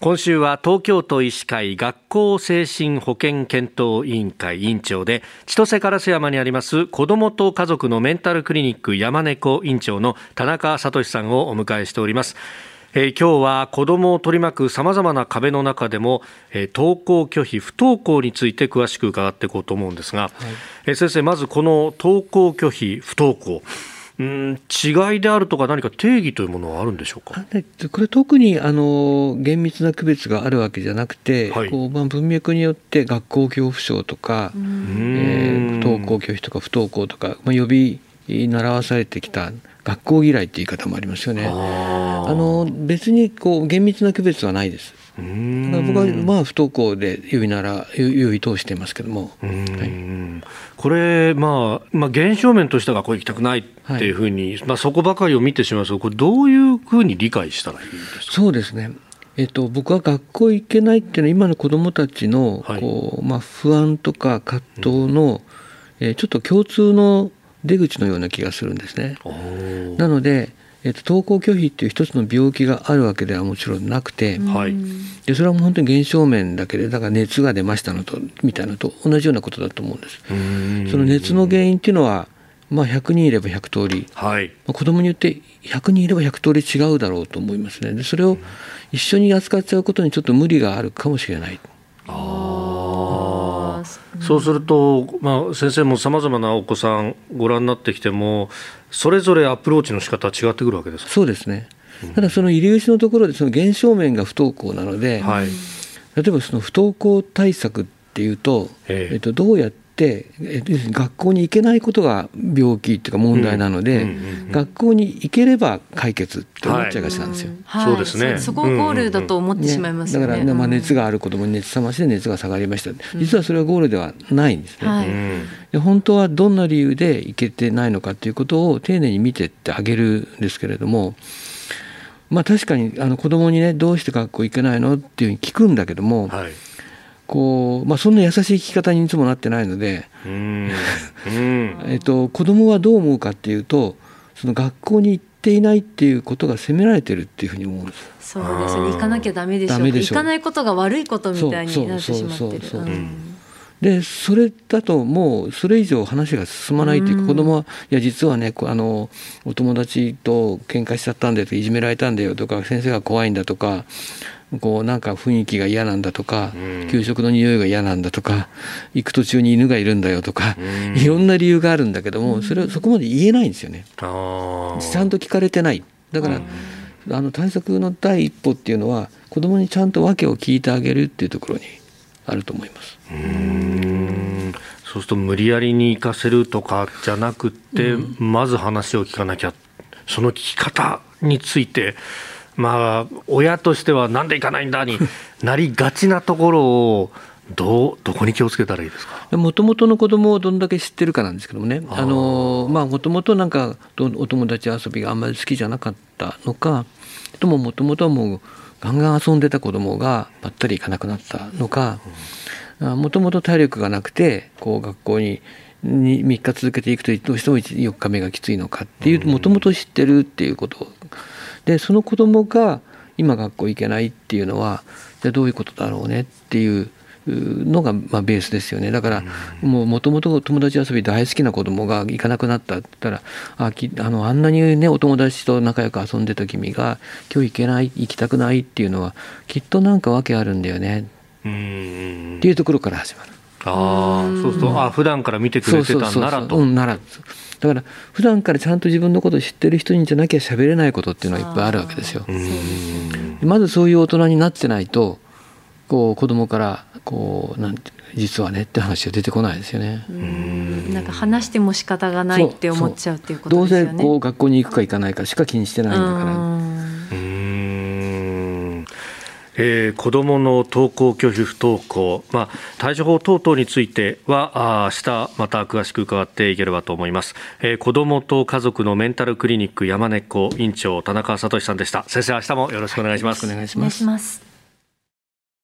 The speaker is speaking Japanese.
今週は東京都医師会学校精神保健検討委員会委員長で千歳烏山にあります子どもと家族のメンタルクリニック山猫院長の田中聡さんをお迎えしております。えー、今日は子どもを取り巻くさまざまな壁の中でも、えー、登校拒否不登校について詳しく伺っていこうと思うんですが、はい、えー、先生まずこの登校拒否不登校うん違いであるとか何か定義というものはあるんでしょうか？これ特にあの厳密な区別があるわけじゃなくて、はい、こうまあ、文脈によって学校恐怖症とか、えー、不登校拒否とか不登校とか、まあ、呼び習わされてきた学校嫌いって言い方もありますよね。あの別にこう厳密な区別はないです。だから僕はまあ不登校で呼びなら呼び通していますけども、はい、これ、まあ、まあ現象面としては学校行きたくないっていうふうに、はい、まあ、そこばかりを見てしまうとこれどういうふうに理解したらいいんですか？そうですね。えっと、僕は学校行けないっていうのは今の子どもたちのこう、まあ、不安とか葛藤の、えー、ちょっと共通の出口のような気がするんですね。なのでえっと、登校拒否っていう一つの病気があるわけではもちろんなくて、はい、でそれはもう本当に現象面だけでだから熱が出ましたのとみたいなのと同じようなことだと思うんです。その熱の原因っていうのはまあ、100人いれば100通り、はい、まあ、子供によって100人いれば100通り違うだろうと思いますね。でそれを一緒に扱っちゃうことにちょっと無理があるかもしれない。あそうすると、まあ、先生もさまざまなお子さんご覧になってきてもそれぞれアプローチの仕方は違ってくるわけですそうですね。ただその入り口のところでその現象面が不登校なので、はい、例えばその不登校対策っていうと、えっと、どうやって、え学校に行けないことが病気っていうか問題なので、学校に行ければ解決って思っちゃいがちなんですよ。はい、そうですね。そこをゴールだと思ってしまいます、ね。ね、だから、まあ、熱がある子どもに熱冷ましで熱が下がりました、実はそれはゴールではないんですね。はい、で本当はどんな理由で行けてないのかっていうことを丁寧に見てってあげるんですけれども。まあ確かにあの子供にねどうして学校行けないのっていうふうに聞くんだけども、はいこう、まあ、そんな優しい聞き方にいつもなってないので、えっと、子供はどう思うかっていうとその学校に行っていないっていうことが責められてるっていうふうに思うんです。そうですね。行かなきゃダメでしょう。行かないことが悪いことみたいになってしまってる。でそれだともうそれ以上話が進まないというか子供はいや実はねあのお友達と喧嘩しちゃったんだよといじめられたんだよとか先生が怖いんだとかこうなんか雰囲気が嫌なんだとか、給食の匂いが嫌なんだとか行く途中に犬がいるんだよとか、いろんな理由があるんだけどもそれはそこまで言えないんですよね。ちゃんと聞かれてない。だから、あの対策の第一歩っていうのは子どもにちゃんと訳を聞いてあげるっていうところにあると思います。うん。そうすると無理やりに行かせるとかじゃなくて、うん、まず話を聞かなきゃ。その聞き方についてまあ、親としてはなんで行かないんだになりがちなところをどうどこに気をつけたらいいですか？もともとの子供をどんだけ知ってるかなんですけどもね。もともとなんかお友達遊びがあんまり好きじゃなかったのかとももともとはもうガンガン遊んでた子供がばったり行かなくなったのかもともと体力がなくてこう学校にに3日続けていくとどうしても4日目がきついのかっていうもともと知ってるっていうことでその子供が今学校行けないっていうのはじゃあどういうことだろうねっていうのがまあベースですよね。だからもともと友達遊び大好きな子供が行かなくなったって言ったらあきあのあんなにねお友達と仲良く遊んでた君が今日行けない行きたくないっていうのはきっとなんか訳あるんだよね。っていうところから始まる。あそうするとあ普段から見てくれてたんならと。うん、ならだから普段からちゃんと自分のことを知ってる人にじゃなきゃ喋れないことっていうのはいっぱいあるわけですよ。まずそういう大人になってないとこう子供からこうなんて実はねって話が出てこないですよね。んなんか話しても仕方がないって思っちゃうっていうことですよね。どうせこう学校に行くか行かないかしか気にしてないんだから。えー、子どもの登校拒否不登校、まあ、対処法等々についてはあ明日また詳しく伺っていければと思います、えー、子どもと家族のメンタルクリニック山根子院長田中聡さんでした。先生明日もよろしくお願いします、はい、お願いします。